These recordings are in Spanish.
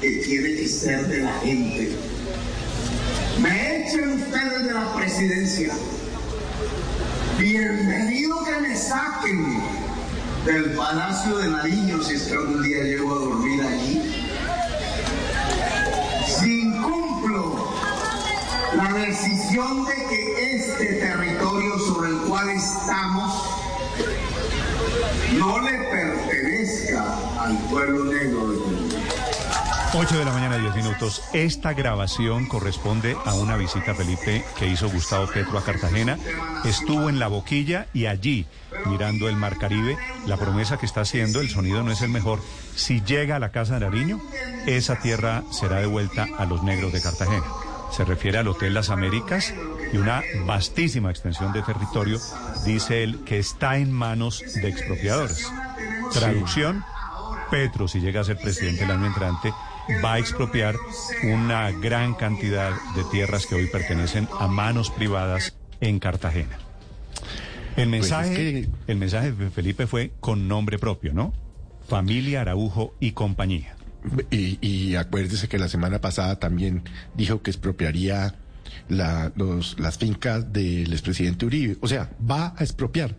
que tiene que ser de la gente. Me echen ustedes de la presidencia. Bienvenido que me saquen del Palacio de Nariño si es que algún día llego a dormir allí. Si incumplo la decisión de que este territorio sobre el cual estamos no le pertenezca al pueblo negro de. 8 de la mañana, 10 minutos. Esta grabación corresponde a una visita, Felipe, que hizo Gustavo Petro a Cartagena. Estuvo en la boquilla y allí, mirando el Mar Caribe, la promesa que está haciendo, el sonido no es el mejor. Si llega a la Casa de Nariño, esa tierra será devuelta a los negros de Cartagena. Se refiere al Hotel Las Américas y una vastísima extensión de territorio, dice él, que está en manos de expropiadores. Traducción, Petro, si llega a ser presidente el año entrante, va a expropiar una gran cantidad de tierras que hoy pertenecen a manos privadas en Cartagena. El mensaje, el mensaje de Felipe fue con nombre propio, ¿no? Familia Araujo y compañía. Y, y acuérdese que la semana pasada también dijo que expropiaría la, los, las fincas del expresidente Uribe. O sea, va a expropiar.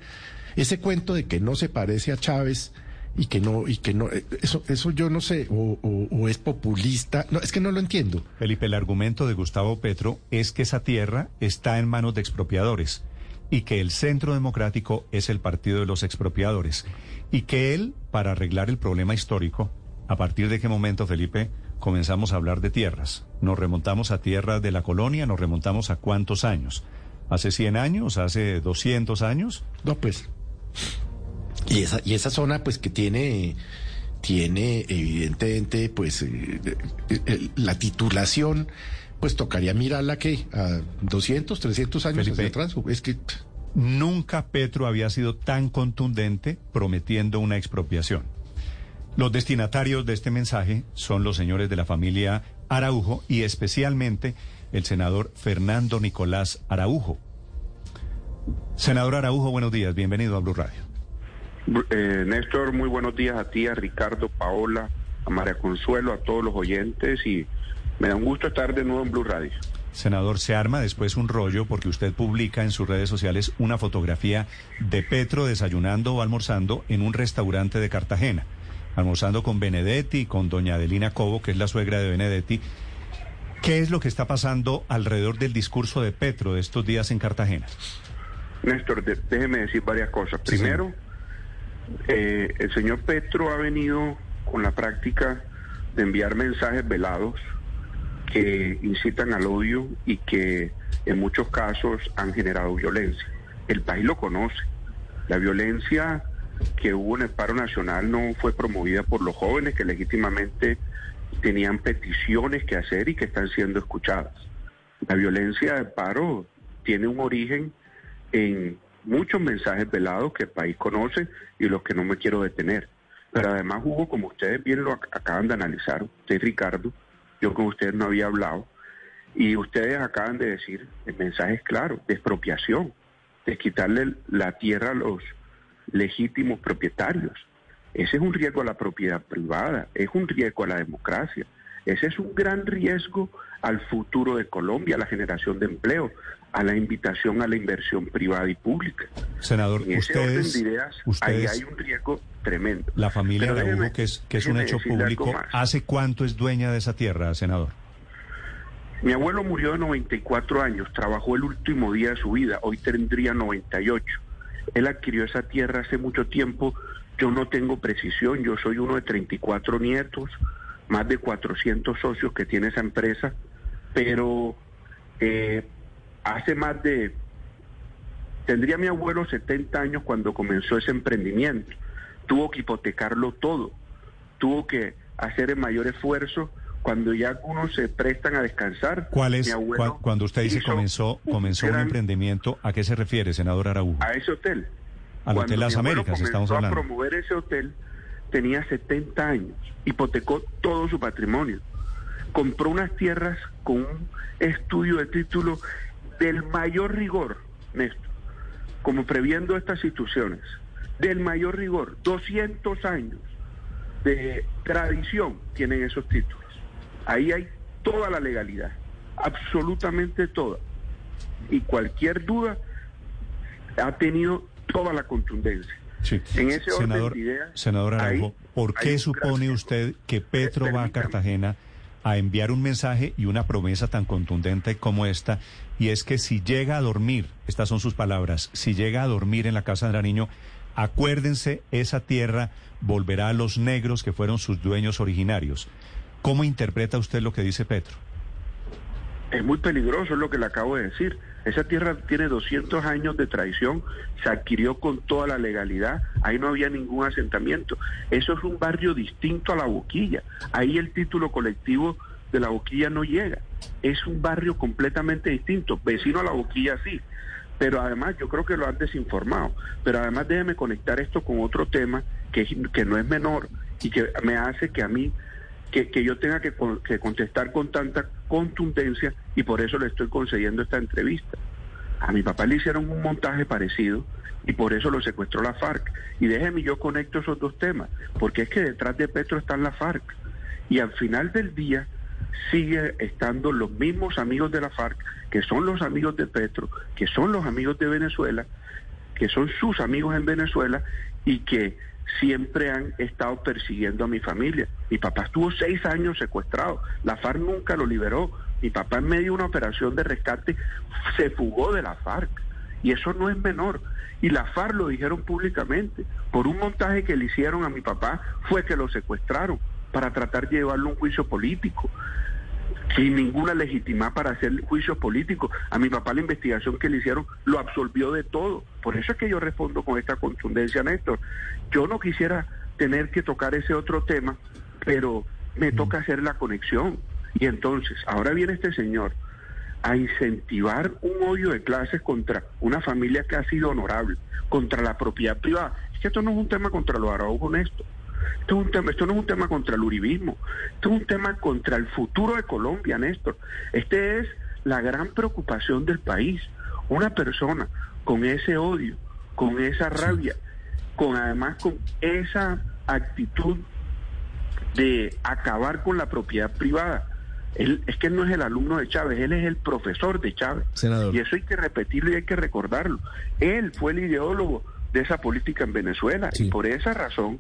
Ese cuento de que no se parece a Chávez y que no y que no eh, eso eso yo no sé o, o, o, es populista no es que no lo entiendo. Felipe el argumento de Gustavo Petro es que esa tierra está en manos de expropiadores y que el Centro Democrático es el partido de los expropiadores y que él para arreglar el problema histórico a partir de qué momento Felipe comenzamos a hablar de tierras. Nos remontamos a tierras de la colonia nos remontamos a cuántos años. Hace 100 años hace 200 años no pues y esa, y esa zona, pues, que tiene, tiene evidentemente, pues, eh, eh, la titulación, pues tocaría mirarla que a 200, 300 años Felipe, hacia atrás. Es que. Nunca Petro había sido tan contundente prometiendo una expropiación. Los destinatarios de este mensaje son los señores de la familia Araujo y especialmente el senador Fernando Nicolás Araujo. Senador Araujo, buenos días, bienvenido a Blue Radio. Eh, Néstor, muy buenos días a ti, a Ricardo, Paola, a María Consuelo, a todos los oyentes y me da un gusto estar de nuevo en Blue Radio. Senador, se arma después un rollo porque usted publica en sus redes sociales una fotografía de Petro desayunando o almorzando en un restaurante de Cartagena, almorzando con Benedetti, con doña Adelina Cobo, que es la suegra de Benedetti. ¿Qué es lo que está pasando alrededor del discurso de Petro de estos días en Cartagena? Néstor, déjeme decir varias cosas. Sí, Primero, eh, el señor Petro ha venido con la práctica de enviar mensajes velados que incitan al odio y que en muchos casos han generado violencia. El país lo conoce. La violencia que hubo en el paro nacional no fue promovida por los jóvenes que legítimamente tenían peticiones que hacer y que están siendo escuchadas. La violencia del paro tiene un origen en muchos mensajes velados que el país conoce y los que no me quiero detener. Pero además hubo, como ustedes bien lo acaban de analizar, usted Ricardo, yo con ustedes no había hablado, y ustedes acaban de decir el mensaje es claro, de expropiación, de quitarle la tierra a los legítimos propietarios. Ese es un riesgo a la propiedad privada, es un riesgo a la democracia, ese es un gran riesgo al futuro de Colombia, a la generación de empleo, a la invitación a la inversión privada y pública. Senador, en ese ustedes, orden de ideas, ustedes, ahí hay un riesgo tremendo. La familia Pero Araújo, déjeme- que es, que es un hecho público. ¿hace cuánto es dueña de esa tierra, senador? Mi abuelo murió de 94 años, trabajó el último día de su vida, hoy tendría 98. Él adquirió esa tierra hace mucho tiempo, yo no tengo precisión, yo soy uno de 34 nietos, más de 400 socios que tiene esa empresa, pero eh, hace más de... Tendría mi abuelo 70 años cuando comenzó ese emprendimiento, tuvo que hipotecarlo todo, tuvo que hacer el mayor esfuerzo cuando ya algunos se prestan a descansar. ¿Cuál es, cuando usted dice comenzó, comenzó un gran- emprendimiento, ¿a qué se refiere, senador Araújo? a ese hotel. Al Cuando Hotel Las Américas estamos hablando. a promover ese hotel, tenía 70 años, hipotecó todo su patrimonio, compró unas tierras con un estudio de título del mayor rigor, Néstor, como previendo estas instituciones, del mayor rigor, 200 años, de tradición tienen esos títulos. Ahí hay toda la legalidad, absolutamente toda. Y cualquier duda ha tenido toda la contundencia. En ese orden senador, de ideas, senador Araujo, ¿por qué supone usted que Petro va a Cartagena a enviar un mensaje y una promesa tan contundente como esta? Y es que si llega a dormir, estas son sus palabras, si llega a dormir en la casa de niño, acuérdense, esa tierra volverá a los negros que fueron sus dueños originarios. ¿Cómo interpreta usted lo que dice Petro? Es muy peligroso, es lo que le acabo de decir. Esa tierra tiene 200 años de tradición, se adquirió con toda la legalidad, ahí no había ningún asentamiento. Eso es un barrio distinto a la boquilla. Ahí el título colectivo de la boquilla no llega. Es un barrio completamente distinto, vecino a la boquilla sí. Pero además yo creo que lo han desinformado. Pero además déjeme conectar esto con otro tema que, que no es menor y que me hace que a mí que, yo tenga que, contestar con tanta contundencia y por eso le estoy concediendo esta entrevista. A mi papá le hicieron un montaje parecido y por eso lo secuestró la FARC. Y déjeme yo conecto esos dos temas, porque es que detrás de Petro están la FARC. Y al final del día sigue estando los mismos amigos de la FARC, que son los amigos de Petro, que son los amigos de Venezuela, que son sus amigos en Venezuela y que siempre han estado persiguiendo a mi familia. Mi papá estuvo seis años secuestrado, la FARC nunca lo liberó. Mi papá en medio de una operación de rescate se fugó de la FARC. Y eso no es menor. Y la FARC lo dijeron públicamente. Por un montaje que le hicieron a mi papá fue que lo secuestraron para tratar de llevarlo a un juicio político sin ninguna legitimidad para hacer juicios políticos. A mi papá la investigación que le hicieron lo absolvió de todo. Por eso es que yo respondo con esta contundencia, Néstor. Yo no quisiera tener que tocar ese otro tema, pero me toca hacer la conexión. Y entonces, ahora viene este señor a incentivar un odio de clases contra una familia que ha sido honorable, contra la propiedad privada. Es que esto no es un tema contra los araujos, Néstor. Esto, es un tema, esto no es un tema contra el uribismo, esto es un tema contra el futuro de Colombia, Néstor. Este es la gran preocupación del país. Una persona con ese odio, con esa rabia, con además con esa actitud de acabar con la propiedad privada. Él, es que él no es el alumno de Chávez, él es el profesor de Chávez. Y eso hay que repetirlo y hay que recordarlo. Él fue el ideólogo de esa política en Venezuela y por esa razón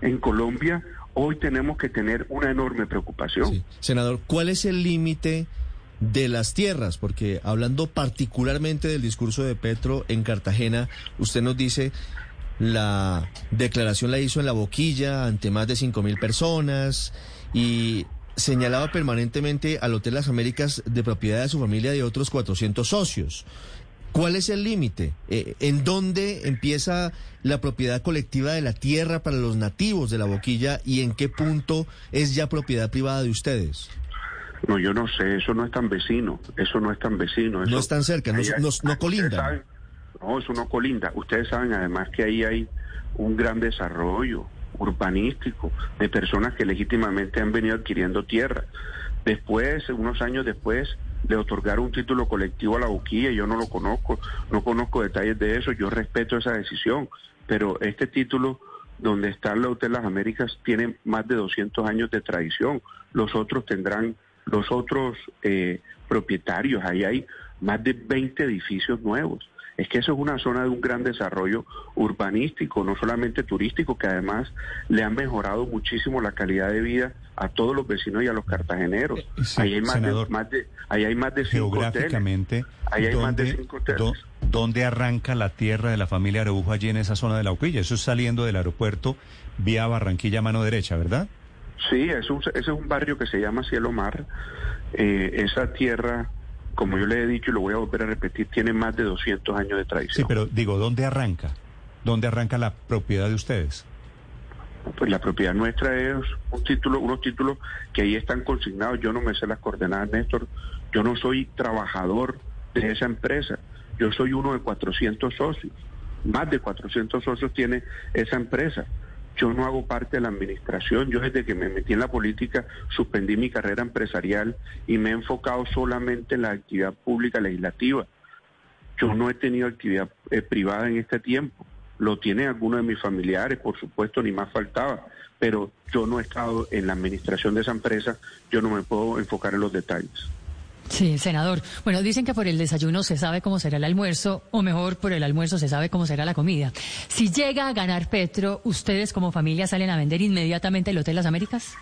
en Colombia hoy tenemos que tener una enorme preocupación. Senador, ¿cuál es el límite de las tierras? Porque hablando particularmente del discurso de Petro en Cartagena, usted nos dice la declaración la hizo en la boquilla ante más de cinco mil personas y señalaba permanentemente al Hotel Las Américas de propiedad de su familia y de otros 400 socios. ¿Cuál es el límite? Eh, ¿En dónde empieza la propiedad colectiva de la tierra para los nativos de la boquilla y en qué punto es ya propiedad privada de ustedes? No, yo no sé, eso no es tan vecino, eso no es tan vecino. no es tan cerca, no, no, colinda. no, eso no colinda. Ustedes saben además que ahí hay un gran desarrollo urbanístico de personas que legítimamente han venido adquiriendo tierra. Después, unos años después, de otorgar un título colectivo a la boquilla, yo no lo conozco, no conozco detalles de eso, yo respeto esa decisión, pero este título donde está el Hotel Las Américas tiene más de 200 años de tradición, los otros tendrán, los otros eh, propietarios, ahí hay más de 20 edificios nuevos es que eso es una zona de un gran desarrollo urbanístico, no solamente turístico, que además le han mejorado muchísimo la calidad de vida a todos los vecinos y a los cartageneros. Eh, ahí hay más, de, ahí hay más de cinco geográficamente, Ahí hay más de cinco hoteles. ¿Dónde arranca la tierra de la familia Araujo allí en esa zona de la Uquilla? Eso es saliendo del aeropuerto vía Barranquilla mano derecha, ¿verdad? Sí, es ese es un barrio que se llama Cielo Mar. Eh, esa tierra como yo le he dicho y lo voy a volver a repetir, tiene más de 200 años de tradición. Sí, pero digo, ¿dónde arranca? ¿Dónde arranca la propiedad de ustedes? Pues la propiedad nuestra es un título, unos títulos que ahí están consignados. Yo no me sé las coordenadas, Néstor. Yo no soy trabajador de esa empresa. Yo soy uno de 400 socios. Más de 400 socios tiene esa empresa. Yo no hago parte de la administración. Yo desde que me metí en la política suspendí mi carrera empresarial y me he enfocado solamente en la actividad pública legislativa. Yo no he tenido actividad eh, privada en este tiempo. lo tiene alguno de mis familiares, por supuesto, ni más faltaba, pero yo no he estado en la administración de esa empresa, yo no me puedo enfocar en los detalles. Sí, senador. Bueno, dicen que por el desayuno se sabe cómo será el almuerzo, o mejor, por el almuerzo se sabe cómo será la comida. Si llega a ganar Petro, ¿ustedes como familia salen a vender inmediatamente el Hotel Las Américas?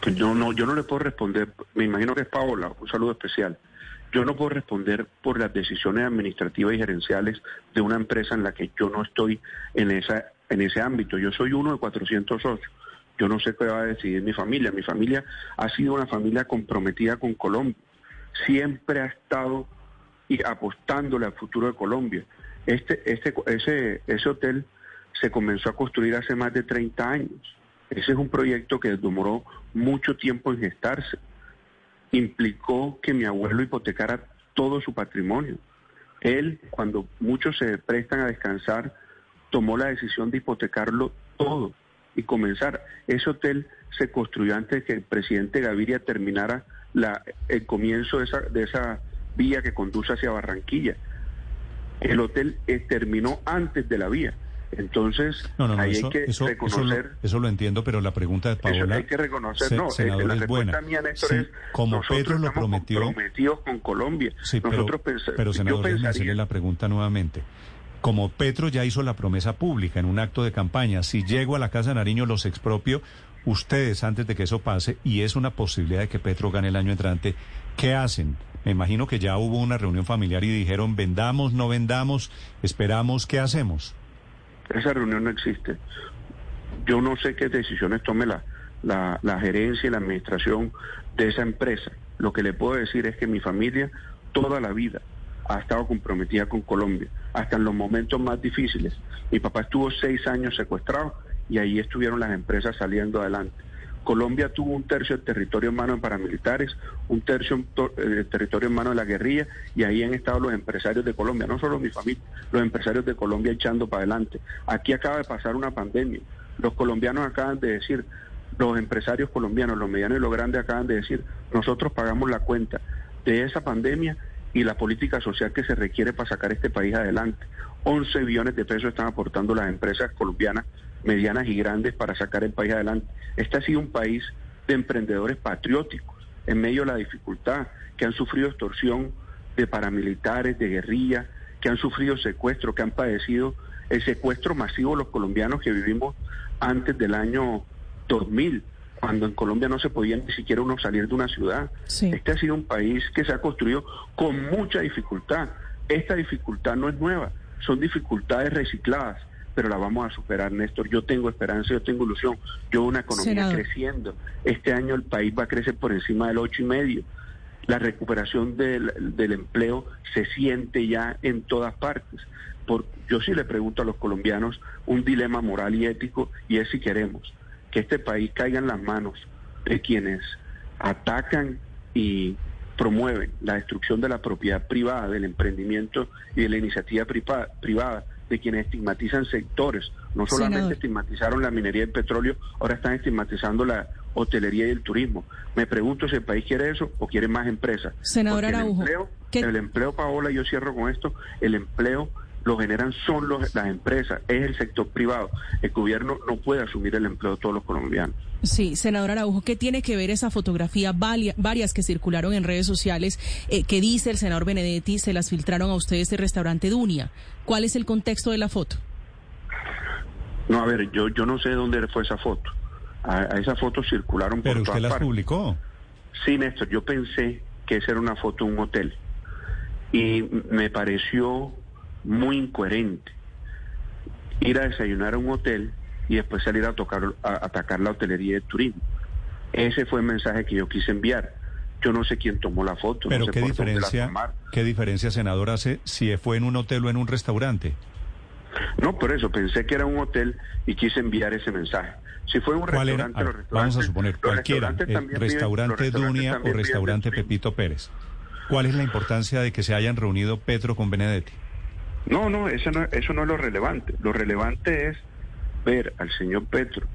Pues yo no, yo no le puedo responder, me imagino que es Paola, un saludo especial. Yo no puedo responder por las decisiones administrativas y gerenciales de una empresa en la que yo no estoy en esa en ese ámbito. Yo soy uno de 400 socios. Yo no sé qué va a decidir mi familia. Mi familia ha sido una familia comprometida con Colombia. Siempre ha estado y apostándole al futuro de Colombia. Este, este, ese, ese hotel se comenzó a construir hace más de 30 años. Ese es un proyecto que demoró mucho tiempo en gestarse. Implicó que mi abuelo hipotecara todo su patrimonio. Él, cuando muchos se prestan a descansar, tomó la decisión de hipotecarlo todo y comenzar. Ese hotel se construyó antes de que el presidente Gaviria terminara la, el comienzo de esa, de esa vía que conduce hacia Barranquilla. El hotel eh, terminó antes de la vía. Entonces, ahí hay que reconocer. Eso lo, entiendo, pero la pregunta de Paola. hay que reconocer, no, eh, la es buena. Mía, Néstor, es, como Petro lo prometió. comprometidos con Colombia. Sí, nosotros pero, pero senador, hacerle la pregunta nuevamente. Como Petro ya hizo la promesa pública en un acto de campaña, si llego a la Casa de Nariño los expropio, ustedes antes de que eso pase, y es una posibilidad de que Petro gane el año entrante, ¿qué hacen? Me imagino que ya hubo una reunión familiar y dijeron, vendamos, no vendamos, esperamos, ¿qué hacemos? Esa reunión no existe. Yo no sé qué decisiones tome la, la, la gerencia y la administración de esa empresa. Lo que le puedo decir es que mi familia toda la vida ha estado comprometida con Colombia, hasta en los momentos más difíciles. Mi papá estuvo seis años secuestrado y ahí estuvieron las empresas saliendo adelante. Colombia tuvo un tercio del territorio en manos de paramilitares, un tercio del territorio en manos de la guerrilla y ahí han estado los empresarios de Colombia, no solo mi familia, los empresarios de Colombia echando para adelante. Aquí acaba de pasar una pandemia. Los colombianos acaban de decir, los empresarios colombianos, los medianos y los grandes acaban de decir, nosotros pagamos la cuenta de esa pandemia y la política social que se requiere para sacar este país adelante. 11 billones de pesos están aportando las empresas colombianas, medianas y grandes, para sacar el país adelante. Este ha sido un país de emprendedores patrióticos en medio de la dificultad, que han sufrido extorsión de paramilitares, de guerrilla, que han sufrido secuestro, que han padecido el secuestro masivo de los colombianos que vivimos antes del año 2000 cuando en Colombia no se podía ni siquiera uno salir de una ciudad. Este ha sido un país que se ha construido con mucha dificultad. Esta dificultad no es nueva, son dificultades recicladas, pero la vamos a superar, Néstor. Yo tengo esperanza, yo tengo ilusión. Yo una economía creciendo. Este año el país va a crecer por encima del ocho y medio. La recuperación del, del empleo se siente ya en todas partes. Por, yo sí le pregunto a los colombianos un dilema moral y ético y es si queremos que este país caiga en las manos de quienes atacan y promueven la destrucción de la propiedad privada, del emprendimiento y de la iniciativa privada, de quienes estigmatizan sectores. No solamente estigmatizaron la minería del petróleo, ahora están estigmatizando la hotelería y el turismo. Me pregunto si el país quiere eso o quiere más empresas. Senador Araujo. El empleo, el empleo, Paola, yo cierro con esto, el empleo lo generan son los, las empresas, es el sector privado. El gobierno no puede asumir el empleo de todos los colombianos. Sí, senador Araujo, ¿qué tiene que ver esa fotografía, varias que circularon en redes sociales, eh, que dice el senador Benedetti, se las filtraron a ustedes de restaurante Dunia? ¿Cuál es el contexto de la foto? No, a ver, yo, yo no sé dónde fue esa foto. A, esa foto circularon por Pero usted las publicó. Sí, Néstor, yo pensé que esa era una foto de un hotel. Y me pareció muy incoherente ir a desayunar a un hotel y después salir a, tocar, a atacar la hotelería de turismo. Ese fue el mensaje que yo quise enviar. Yo no sé quién tomó la foto. Pero no qué diferencia, qué diferencia, senador, hace si fue en un hotel o en un restaurante. No, por eso pensé que era un hotel y quise enviar ese mensaje. Si fue un restaurante, vamos a suponer cualquiera, restaurante Dunia o restaurante Pepito Pérez. ¿Cuál es la importancia de que se hayan reunido Petro con Benedetti? No, no, eso no, eso no es lo relevante. Lo relevante es ver al señor Petro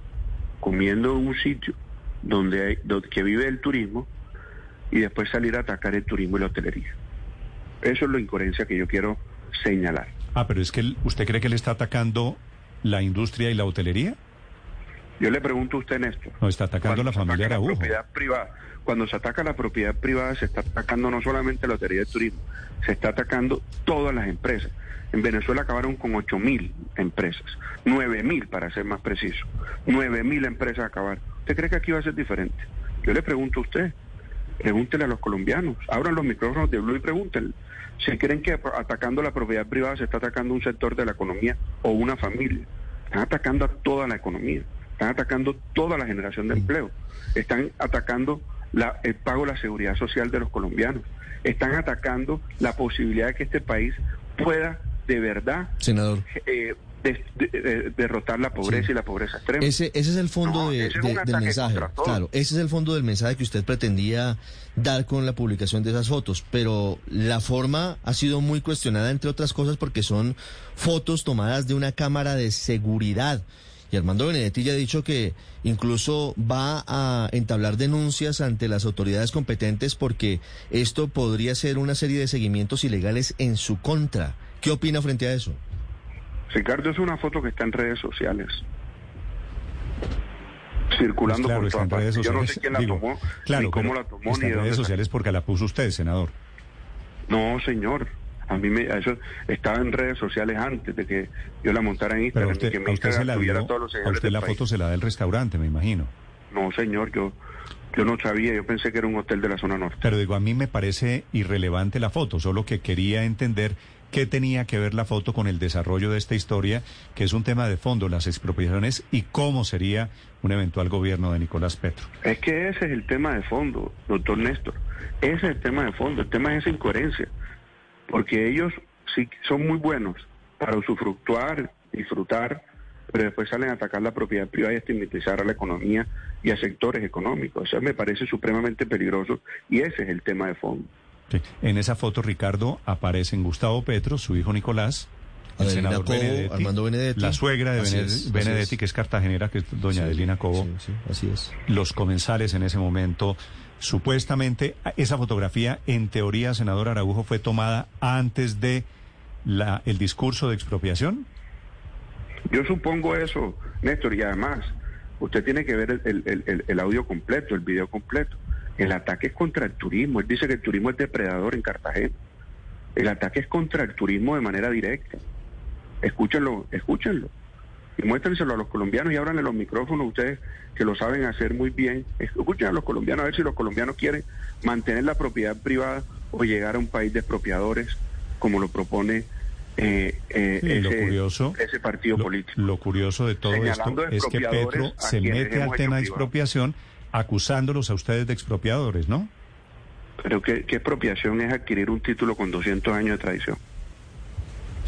comiendo en un sitio donde, hay, donde que vive el turismo y después salir a atacar el turismo y la hotelería. Eso es la incoherencia que yo quiero señalar. Ah, pero es que usted cree que él está atacando la industria y la hotelería? Yo le pregunto a usted, Néstor. No, está atacando la familia Araujo. La propiedad privada, cuando se ataca la propiedad privada, se está atacando no solamente la lotería de turismo, se está atacando todas las empresas. En Venezuela acabaron con 8 mil empresas, 9 mil para ser más preciso. 9 mil empresas acabaron. ¿Usted cree que aquí va a ser diferente? Yo le pregunto a usted, pregúntele a los colombianos, abran los micrófonos de Blue y pregúntenle. Si creen que atacando la propiedad privada se está atacando un sector de la economía o una familia, están atacando a toda la economía, están atacando toda la generación de empleo, están atacando la- el pago de la seguridad social de los colombianos, están atacando la posibilidad de que este país pueda de verdad Senador. eh, des- de- de- derrotar la pobreza Sí. y la pobreza extrema. Ese, ese es el fondo No, es del mensaje. Claro, ese es el fondo del mensaje que usted pretendía dar con la publicación de esas fotos. Pero la forma ha sido muy cuestionada, entre otras cosas, porque son fotos tomadas de una cámara de seguridad. Y Armando Benedetti ya ha dicho que incluso va a entablar denuncias ante las autoridades competentes porque esto podría ser una serie de seguimientos ilegales en su contra. ¿Qué opina frente a eso? Ricardo, es una foto que está en redes sociales. Circulando Pues claro, por está todas en redes partes. Yo no sociales. sé quién la digo, tomó, claro, ni cómo la tomó, está ni de en redes sociales porque la puso usted, senador. No, señor. A mí me, eso estaba en redes sociales antes de que yo la montara en Pero Instagram a y usted, que a mi usted se la tuviera dio, todos los a seguidores usted la país. foto se la da el restaurante, me imagino. No, señor, yo, yo no sabía, yo pensé que era un hotel de la zona norte. Pero digo, a mí me parece irrelevante la foto, solo que quería entender qué tenía que ver la foto con el desarrollo de esta historia, que es un tema de fondo, las expropiaciones y cómo sería un eventual gobierno de Nicolás Petro. Es que ese es el tema de fondo, doctor Néstor. Ese es el tema de fondo, el tema es esa incoherencia. Porque ellos sí son muy buenos para usufructuar, disfrutar, pero después salen a atacar la propiedad privada y a estigmatizar a la economía y a sectores económicos. Eso me parece supremamente peligroso y ese es el tema de fondo. Sí. En esa foto, Ricardo, aparecen Gustavo Petro, su hijo Nicolás, el Adelina senador Cobo, Benedetti, Armando Benedetti. la suegra de es, Benedetti, es. que es cartagenera, que es doña Sí, Adelina Cobo, sí, sí, así es. los comensales en ese momento. Supuestamente, esa fotografía, en teoría, senador Araujo, fue tomada antes de la, el discurso de expropiación. Yo supongo eso, Néstor, y además, usted tiene que ver el, el- el- audio completo, el video completo. El ataque es contra el turismo. Él dice que el turismo es depredador en Cartagena. El ataque es contra el turismo de manera directa. Escúchenlo, escúchenlo. Y muéstrenselo a los colombianos y ábranle los micrófonos, ustedes que lo saben hacer muy bien. Escuchen a los colombianos a ver si los colombianos quieren mantener la propiedad privada o llegar a un país de expropiadores, como lo propone eh, eh, Sí, lo ese, curioso, ese partido lo, político. lo curioso de todo esto es que Petro se mete al tema de expropiación acusándolos a ustedes de expropiadores, ¿no? Pero ¿qué, qué expropiación es adquirir un título con 200 años de tradición?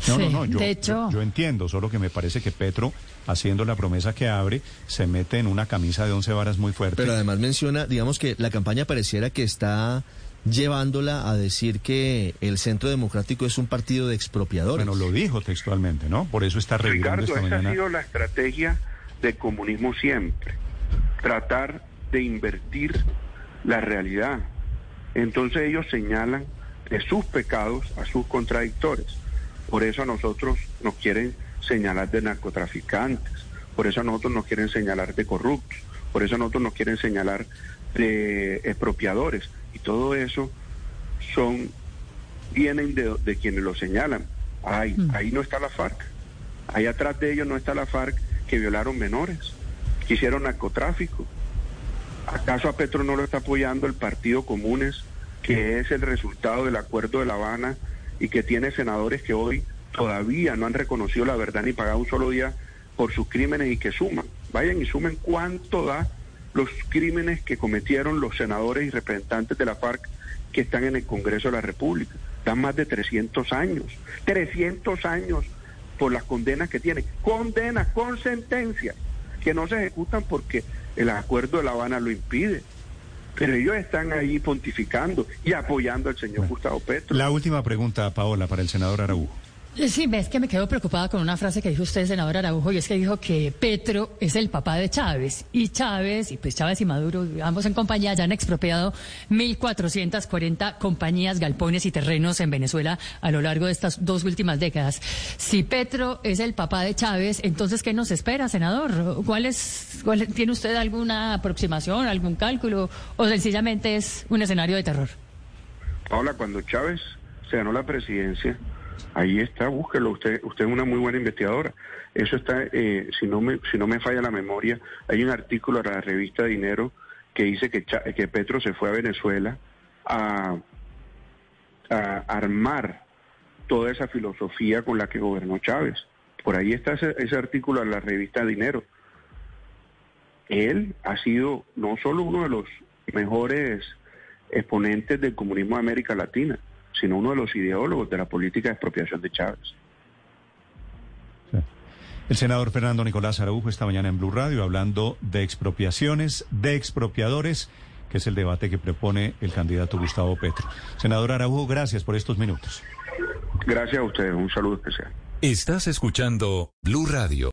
No, Sí, no, no, yo, de hecho- yo, yo entiendo, solo que me parece que Petro, haciendo la promesa que abre, se mete en una camisa de once varas muy fuerte. Pero además menciona, digamos que la campaña pareciera que está llevándola a decir que el Centro Democrático es un partido de expropiadores. bueno, lo dijo textualmente, ¿no? Por eso está revirando Ricardo, esta esa ha sido la estrategia del comunismo siempre. Tratar de invertir la realidad. Entonces ellos señalan de sus pecados a sus contradictores. Por eso a nosotros nos quieren señalar de narcotraficantes, por eso a nosotros nos quieren señalar de corruptos, por eso a nosotros nos quieren señalar de expropiadores. Y todo eso son vienen de, de quienes lo señalan. Ay, ahí no está la FARC. Ahí atrás de ellos no está la FARC que violaron menores, que hicieron narcotráfico. ¿Acaso a Petro no lo está apoyando el Partido Comunes, que es el resultado del acuerdo de La Habana y que tiene senadores que hoy todavía no han reconocido la verdad ni pagado un solo día por sus crímenes y que suman? Vayan y sumen cuánto da los crímenes que cometieron los senadores y representantes de la FARC que están en el Congreso de la República. Dan más de 300 años. 300 años por las condenas que tienen. Condenas con sentencias que no se ejecutan porque el acuerdo de La Habana lo impide. Pero ellos están ahí pontificando y apoyando al señor Gustavo Petro. La última pregunta, Paola, para el senador Araújo. Sí, es que me quedo preocupada con una frase que dijo usted, senador Araujo, y es que dijo que Petro es el papá de Chávez. Y Chávez, y pues Chávez y Maduro, ambos en compañía, ya han expropiado 1.440 compañías, galpones y terrenos en Venezuela a lo largo de estas dos últimas décadas. Si Petro es el papá de Chávez, entonces, ¿qué nos espera, senador? ¿Cuál es, cuál, ¿Tiene usted alguna aproximación, algún cálculo, o sencillamente es un escenario de terror? Paula, cuando Chávez se ganó la presidencia, Ahí está, búsquelo. Usted, usted es una muy buena investigadora. Eso está, eh, si no me, si no me falla la memoria, hay un artículo en la revista Dinero que dice que, que Petro se fue a Venezuela a, armar toda esa filosofía con la que gobernó Chávez. Por ahí está ese, ese artículo en la revista Dinero. Él ha sido no solo uno de los mejores exponentes del comunismo de América Latina, sino uno de los ideólogos de la política de expropiación de Chávez. El senador Fernando Nicolás Araujo esta mañana en Blue Radio hablando de expropiaciones, de expropiadores, que es el debate que propone el candidato Gustavo Petro. Senador Araujo, gracias por estos minutos. Gracias a ustedes, un saludo especial. Estás escuchando Blue Radio.